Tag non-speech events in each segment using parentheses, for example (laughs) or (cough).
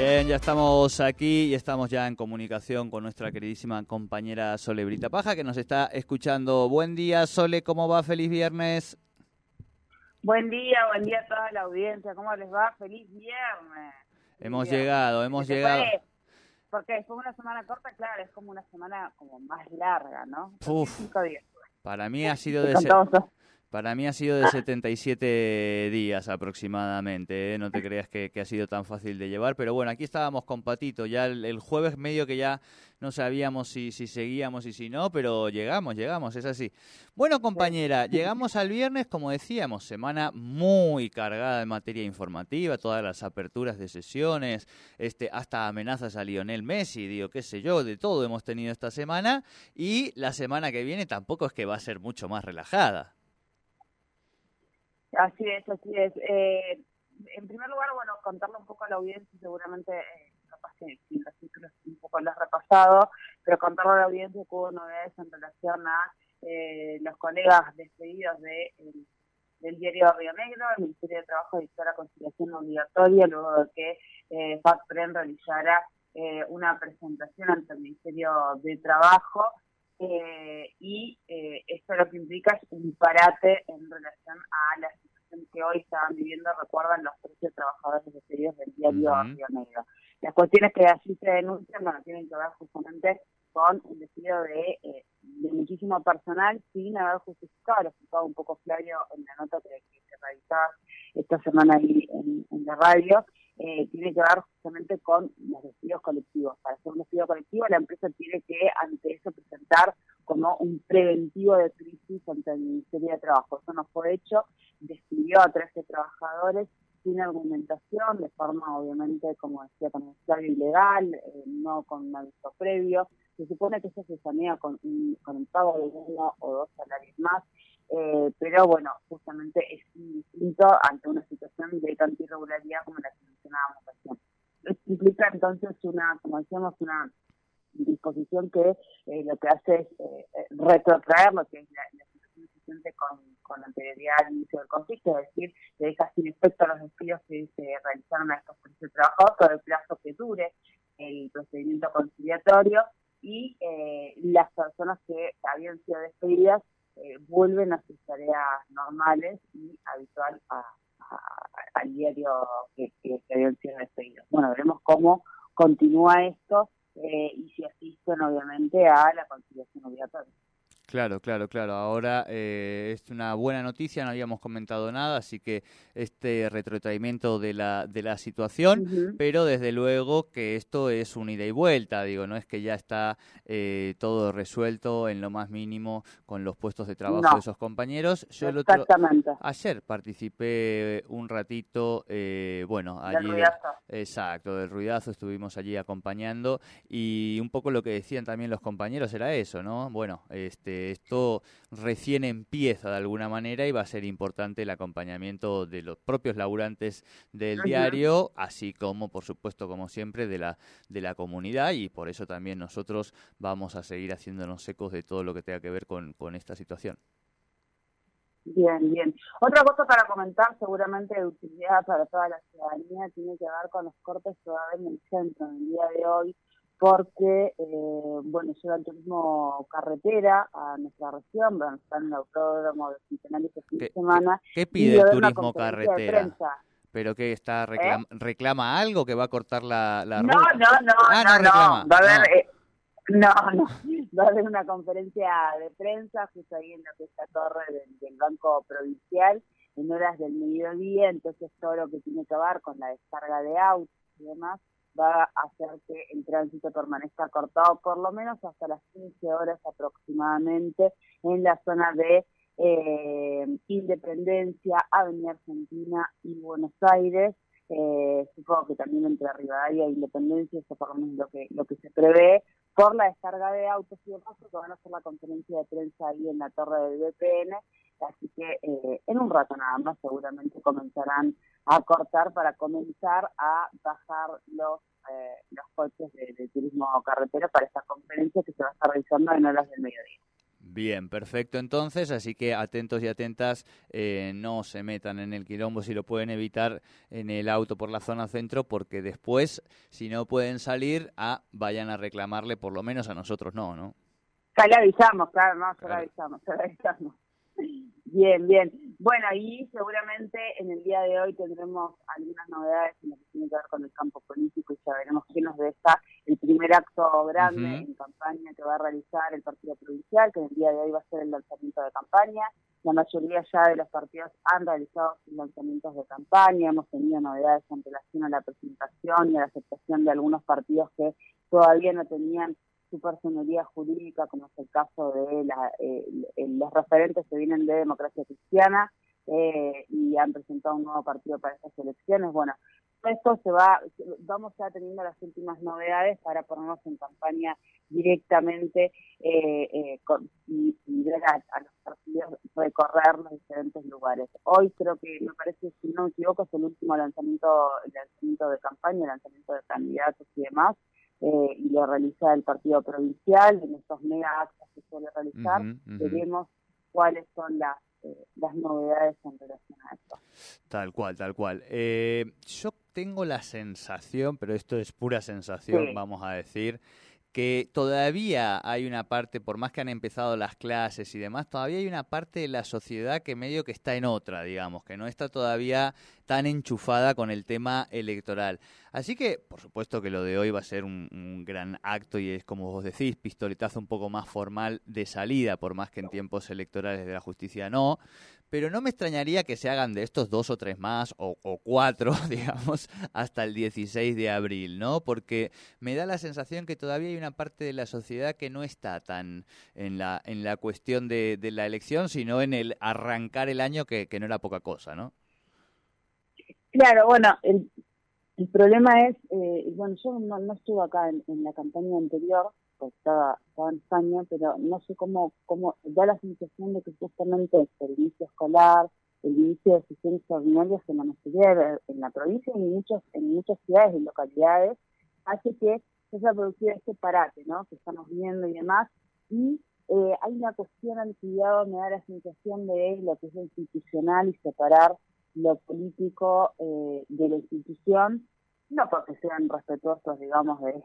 Ya estamos aquí y estamos ya en comunicación con nuestra queridísima compañera Sole Brita Paja que nos está escuchando. Buen día, Sole, ¿cómo va? Feliz viernes. Buen día, buen día a toda la audiencia. ¿Cómo les va? Feliz viernes. Hemos llegado, hemos llegado. porque después de una semana corta, claro, es como una semana como más larga, ¿no? Uf, para mí ha sido de... Para mí ha sido de 77 días aproximadamente, ¿eh? no te creas que, ha sido tan fácil de llevar, pero bueno, aquí estábamos con Patito, ya el, jueves medio que ya no sabíamos si, si, seguíamos y si no, pero llegamos, llegamos, es así. Bueno, compañera, (laughs) llegamos al viernes, como decíamos, semana muy cargada en materia informativa, todas las aperturas de sesiones, este, hasta amenazas a Lionel Messi, digo, qué sé yo, de todo hemos tenido esta semana, y la semana que viene tampoco es que va a ser mucho más relajada. Así es, así es. Eh, en primer lugar, bueno, contarle un poco a la audiencia, seguramente, eh, capaz que sin los títulos un poco lo has repasado, pero contarle a la audiencia que hubo novedades en relación a eh, los colegas despedidos de, del diario Río Negro, el Ministerio de Trabajo dictó la conciliación obligatoria luego de que eh, FACPREN realizara eh, una presentación ante el Ministerio de Trabajo eh, y eh, esto lo que implica es un parate en relación a la situación que hoy estaban viviendo, recuerdan los 13 trabajadores despedidos del diario Río Negro. Las cuestiones que así se denuncian, bueno, tienen que ver justamente con el despido de, eh, de muchísimo personal sin haber justificado, lo explicaba un poco Flavio en la nota que, se realizaba esta semana ahí en, en la radio, eh, tiene que ver justamente con los despidos colectivos. Para hacer un despido colectivo, la empresa tiene que, ante eso, presentar como un preventivo de crisis ante el Ministerio de Trabajo. Eso no fue hecho, despidió a 13 trabajadores sin argumentación, de forma, obviamente, como decía, un ilegal, eh, no con aviso previo. Se supone que eso se sanea con, con pago de uno o dos salarios más. Eh, pero bueno, justamente es distinto ante una situación de tanta irregularidad como la que mencionábamos recién. Implica entonces una, como decíamos, una disposición que eh, lo que hace es eh, retrotraer lo que es la, situación existente con, con anterioridad al inicio del conflicto, es decir, que deja sin efecto los despidos que se realizaron a estos de trabajo todo el plazo que dure el procedimiento conciliatorio y las personas que habían sido despedidas eh, vuelven a sus tareas normales y habitual al diario que, que, habían sido despedidos. Bueno, veremos cómo continúa esto eh, y si asisten obviamente a la conciliación obligatoria. Claro, claro, claro. Ahora eh, es una buena noticia, no habíamos comentado nada, así que este retrotraimiento de la, de la situación, pero desde luego que esto es un ida y vuelta, digo, no es que ya está eh, todo resuelto en lo más mínimo con los puestos de trabajo de esos compañeros. Yo el otro, ayer participé un ratito, eh, bueno, allí. Del ruidazo. exacto, del ruidazo, estuvimos allí acompañando y un poco lo que decían también los compañeros era eso, ¿no? Bueno, este esto recién empieza de alguna manera y va a ser importante el acompañamiento de los propios laburantes del diario, así como, por supuesto, como siempre, de la, de la comunidad y por eso también nosotros vamos a seguir haciéndonos ecos de todo lo que tenga que ver con, con esta situación. Bien, bien. Otra cosa para comentar, seguramente de utilidad para toda la ciudadanía, tiene que ver con los cortes que va a haber en el centro en el día de hoy porque, eh, bueno, lleva el turismo carretera a nuestra región, van está en el autódromo de Centenario este fin de semana. ¿Qué pide el turismo carretera? ¿Pero que está ¿Eh? reclama, algo que va a cortar la, la no, ruta? No, no, ah, no, no, Va a haber, eh, no, no, (laughs) va a haber una conferencia de prensa justo ahí en la que torre del, Banco Provincial en horas del mediodía, entonces todo lo que tiene que ver con la descarga de autos y demás va a hacer que el tránsito permanezca cortado por lo menos hasta las 15 horas aproximadamente en la zona de eh, Independencia, Avenida Argentina y Buenos Aires. Eh, supongo que también entre Rivadavia e Independencia, eso por lo menos lo que, lo que se prevé, por la descarga de autos y demás, que van a hacer la conferencia de prensa ahí en la torre del VPN, así que eh, en un rato nada más seguramente comenzarán a cortar para comenzar a bajar los eh, los coches de, de turismo carretera para esta conferencia que se va a estar realizando en horas del mediodía. Bien, perfecto entonces, así que atentos y atentas, eh, no se metan en el quilombo si lo pueden evitar en el auto por la zona centro, porque después, si no pueden salir, ah, vayan a reclamarle, por lo menos a nosotros no, ¿no? Ya le avisamos, claro, no, ya le avisamos, ya le avisamos. Bien, bien. Bueno, y seguramente en el día de hoy tendremos algunas novedades en lo que tiene que ver con el campo político y ya veremos qué nos deja el primer acto grande en campaña que va a realizar el Partido Provincial, que en el día de hoy va a ser el lanzamiento de campaña. La mayoría ya de los partidos han realizado sus lanzamientos de campaña, hemos tenido novedades en relación a la presentación y a la aceptación de algunos partidos que todavía no tenían su personalidad jurídica, como es el caso de la, eh, los referentes que vienen de democracia cristiana eh, y han presentado un nuevo partido para estas elecciones. Bueno, esto se va, vamos ya teniendo las últimas novedades para ponernos en campaña directamente eh, y, ver a, los partidos recorrer los diferentes lugares. Hoy creo que, me parece, si no me equivoco, es el último lanzamiento, lanzamiento de campaña, lanzamiento de candidatos y demás eh, y lo realiza el partido provincial, en estos mega actos que suele realizar, veremos cuáles son las, eh, las novedades en relación a esto. Tal cual, tal cual. Eh, yo tengo la sensación, pero esto es pura sensación, vamos a decir, que todavía hay una parte, por más que han empezado las clases y demás, todavía hay una parte de la sociedad que medio que está en otra, digamos, que no está todavía tan enchufada con el tema electoral. Así que, por supuesto que lo de hoy va a ser un, gran acto y es, como vos decís, pistoletazo un poco más formal de salida, por más que en tiempos electorales de la justicia no, pero no me extrañaría que se hagan de estos dos o tres más, o, cuatro, (laughs) digamos, hasta el 16 de abril, ¿no? Porque me da la sensación que todavía hay una parte de la sociedad que no está tan en la, en la cuestión de, la elección, sino en el arrancar el año, que, no era poca cosa, ¿no? Claro, bueno, el, el problema es, eh, bueno, yo no, estuve acá en la campaña anterior, estaba, estaba en España, pero no sé cómo, cómo da la sensación de que justamente el inicio escolar, el inicio de sesiones extraordinarias en la en la provincia y en, muchos, en muchas ciudades y localidades, hace que se haya producido este parate, ¿no? Que estamos viendo y demás. Y eh, hay una cuestión al cuidado, me da la sensación de lo que es institucional y separar lo político eh, de la institución, no porque sean respetuosos, digamos, de,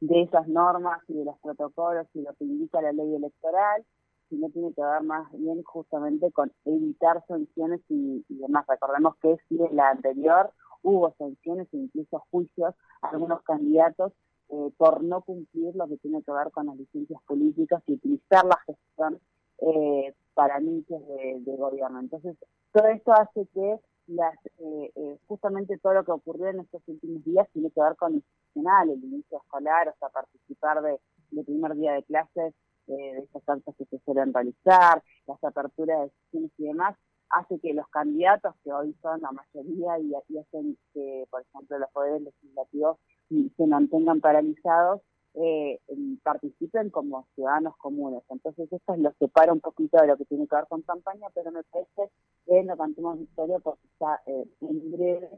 de esas normas y de los protocolos y lo que indica la ley electoral, sino tiene que ver más bien justamente con evitar sanciones y, demás. Recordemos que si en la anterior hubo sanciones e incluso juicios a algunos candidatos eh, por no cumplir lo que tiene que ver con las licencias políticas y utilizar la gestión eh, para anuncios de, de gobierno. Entonces, todo esto hace que las, eh, eh, justamente todo lo que ocurrió en estos últimos días tiene que ver con institucional, el inicio escolar, sea, participar de, del primer día de clases, eh, de estos actos que se suelen realizar, las aperturas de sesiones y demás, hace que los candidatos, que hoy son la mayoría y, y hacen que, por ejemplo, los poderes legislativos se mantengan paralizados, eh, participen como ciudadanos comunes. Entonces esto lo separa un poquito de lo que tiene que ver con campaña, pero me parece que no cantemos victoria porque está eh, en breve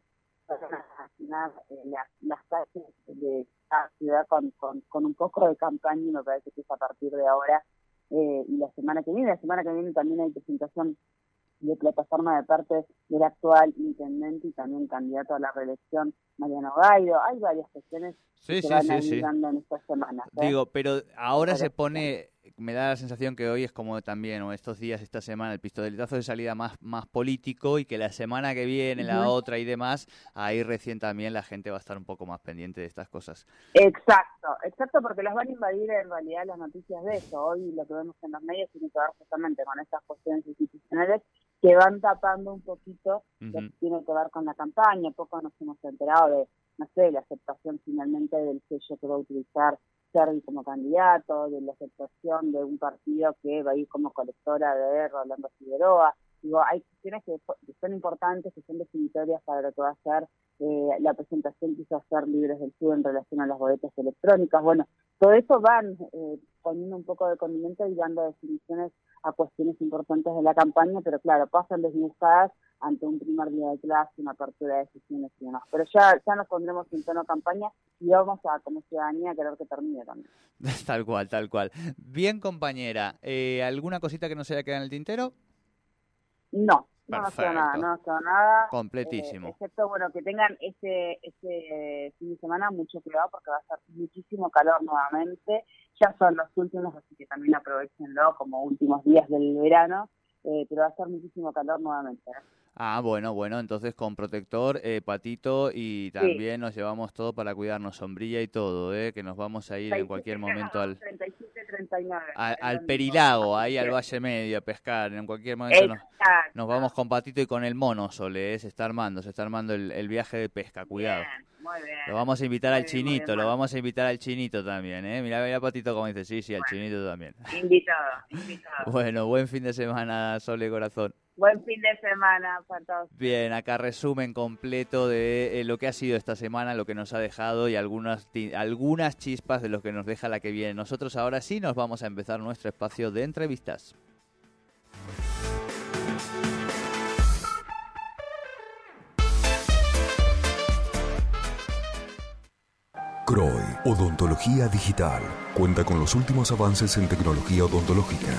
eh, las, calles de cada ciudad con, con, un poco de campaña y me parece que es a partir de ahora eh, y la semana que viene. La semana que viene también hay presentación de plataforma de parte del actual intendente y también candidato a la reelección, Mariano Gaido. Hay varias cuestiones que van sí, en estas semanas. ¿eh? Digo, pero ahora se pone me da la sensación que hoy es como también, o estos días, esta semana, el pistoletazo de salida más, más político y que la semana que viene, la otra y demás, ahí recién también la gente va a estar un poco más pendiente de estas cosas. Exacto, exacto, porque las van a invadir en realidad las noticias de eso. Hoy lo que vemos en los medios tiene que ver justamente con estas cuestiones institucionales que van tapando un poquito lo que tiene que ver con la campaña. Poco nos hemos enterado de, no sé, la aceptación finalmente del sello que va a utilizar Servi como candidato, de la aceptación de un partido que va a ir como colectora de Rolando Figueroa. Digo, hay cuestiones que, son importantes, que son definitorias para lo que va a ser eh, la presentación que hizo hacer Libres del Sur en relación a las boletas electrónicas. Bueno, todo eso van eh, poniendo un poco de condimento y dando definiciones a cuestiones importantes de la campaña, pero claro, pasan desdibujadas ante un primer día de clase, una apertura de decisiones y demás. Pero ya, ya nos pondremos en tono campaña y vamos a, como ciudadanía, a querer que termine también. (laughs) tal cual, tal cual. Bien, compañera, eh, ¿alguna cosita que no se haya quedado en el tintero? No, no nos quedó nada, no nos quedó nada. Completísimo. Eh, excepto, bueno, que tengan ese, ese fin de semana mucho cuidado porque va a ser muchísimo calor nuevamente. Ya son los últimos, así que también aprovechenlo como últimos días del verano, eh, pero va a ser muchísimo calor nuevamente. ¿eh? Ah, bueno, bueno, entonces con protector, eh, patito y también nos llevamos todo para cuidarnos, sombrilla y todo, ¿eh? que nos vamos a ir en cualquier momento al, 37, 39, al, Perilago, ahí al Valle Medio a pescar, en cualquier momento nos, vamos con patito y con el mono, Sole, ¿eh? se está armando, se está armando el, viaje de pesca, cuidado. Muy bien. Lo vamos a invitar al chinito, lo vamos a invitar al chinito también, ¿eh? Mira, mira Patito como dice, sí, sí, al chinito también. Invitado, (laughs) invitado. bueno, buen fin de semana, Sole Corazón. Buen fin de semana para todos. Bien, acá resumen completo de eh, lo que ha sido esta semana, lo que nos ha dejado y algunas, algunas chispas de lo que nos deja la que viene. Nosotros ahora sí nos vamos a empezar nuestro espacio de entrevistas. CROI, Odontología Digital, cuenta con los últimos avances en tecnología odontológica